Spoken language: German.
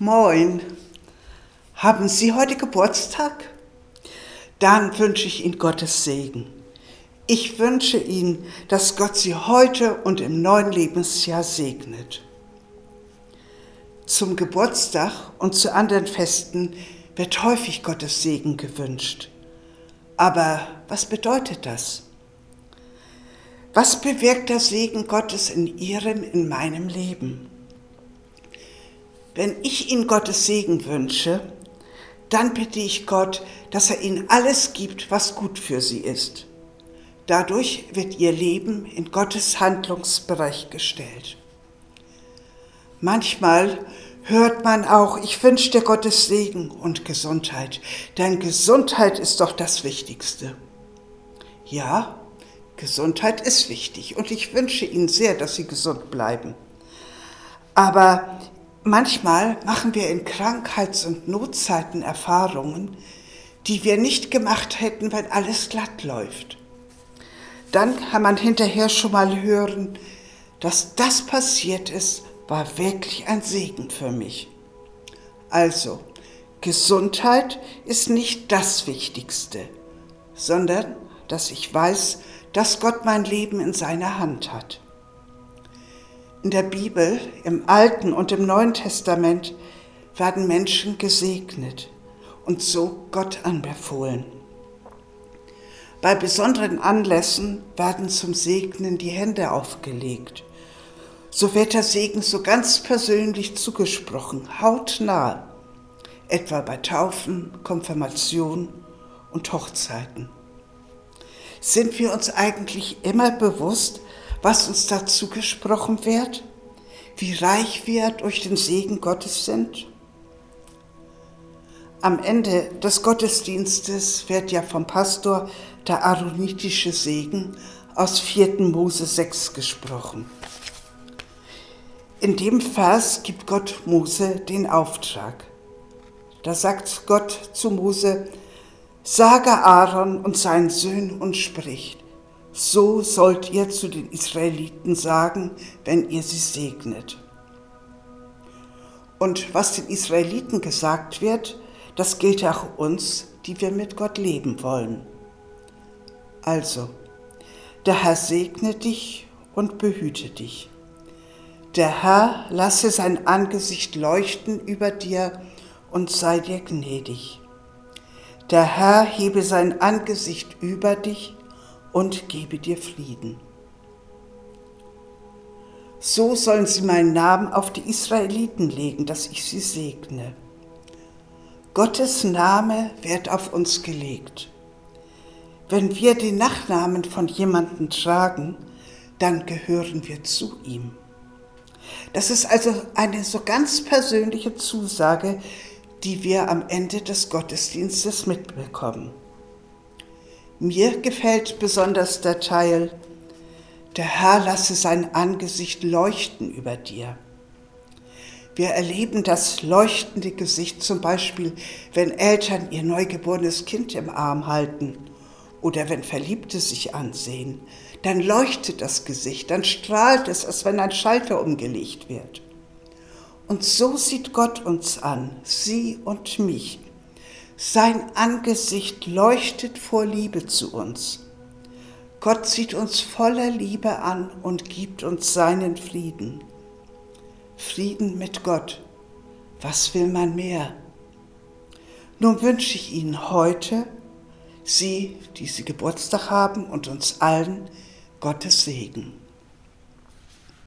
Moin. Haben Sie heute Geburtstag? Dann wünsche ich Ihnen Gottes Segen. Ich wünsche Ihnen, dass Gott Sie heute und im neuen Lebensjahr segnet. Zum Geburtstag und zu anderen Festen wird häufig Gottes Segen gewünscht. Aber was bedeutet das? Was bewirkt der Segen Gottes in Ihrem, in meinem Leben? Wenn ich Ihnen Gottes Segen wünsche, dann bitte ich Gott, dass er Ihnen alles gibt, was gut für Sie ist. Dadurch wird Ihr Leben in Gottes Handlungsbereich gestellt. Manchmal hört man auch, ich wünsche dir Gottes Segen und Gesundheit, denn Gesundheit ist doch das Wichtigste. Ja, Gesundheit ist wichtig und ich wünsche Ihnen sehr, dass Sie gesund bleiben. Aber Manchmal machen wir in Krankheits- und Notzeiten Erfahrungen, die wir nicht gemacht hätten, wenn alles glatt läuft. Dann kann man hinterher schon mal hören, dass das passiert ist, war wirklich ein Segen für mich. Also, Gesundheit ist nicht das Wichtigste, sondern dass ich weiß, dass Gott mein Leben in seiner Hand hat. In der Bibel, im Alten und im Neuen Testament, werden Menschen gesegnet und so Gott anbefohlen. Bei besonderen Anlässen werden zum Segnen die Hände aufgelegt. So wird der Segen so ganz persönlich zugesprochen, hautnah, etwa bei Taufen, Konfirmation und Hochzeiten. Sind wir uns eigentlich immer bewusst, was uns dazu gesprochen wird, wie reich wir durch den Segen Gottes sind. Am Ende des Gottesdienstes wird ja vom Pastor der aaronitische Segen aus 4. Mose 6 gesprochen. In dem Vers gibt Gott Mose den Auftrag. Da sagt Gott zu Mose, sage Aaron und seinen Söhnen und spricht, so sollt ihr zu den Israeliten sagen, wenn ihr sie segnet. Und was den Israeliten gesagt wird, das gilt auch uns, die wir mit Gott leben wollen. Also, der Herr segne dich und behüte dich. Der Herr lasse sein Angesicht leuchten über dir und sei dir gnädig. Der Herr hebe sein Angesicht über dich und gebe dir Frieden. So sollen sie meinen Namen auf die Israeliten legen, dass ich sie segne. Gottes Name wird auf uns gelegt. Wenn wir den Nachnamen von jemandem tragen, dann gehören wir zu ihm. Das ist also eine so ganz persönliche Zusage, die wir am Ende des Gottesdienstes mitbekommen. Mir gefällt besonders der Teil, der Herr lasse sein Angesicht leuchten über dir. Wir erleben das leuchtende Gesicht zum Beispiel, wenn Eltern ihr neugeborenes Kind im Arm halten oder wenn Verliebte sich ansehen. Dann leuchtet das Gesicht, dann strahlt es, als wenn ein Schalter umgelegt wird. Und so sieht Gott uns an, sie und mich. Sein Angesicht leuchtet vor Liebe zu uns. Gott sieht uns voller Liebe an und gibt uns seinen Frieden. Frieden mit Gott. Was will man mehr? Nun wünsche ich Ihnen heute, Sie, die Sie Geburtstag haben und uns allen, Gottes Segen.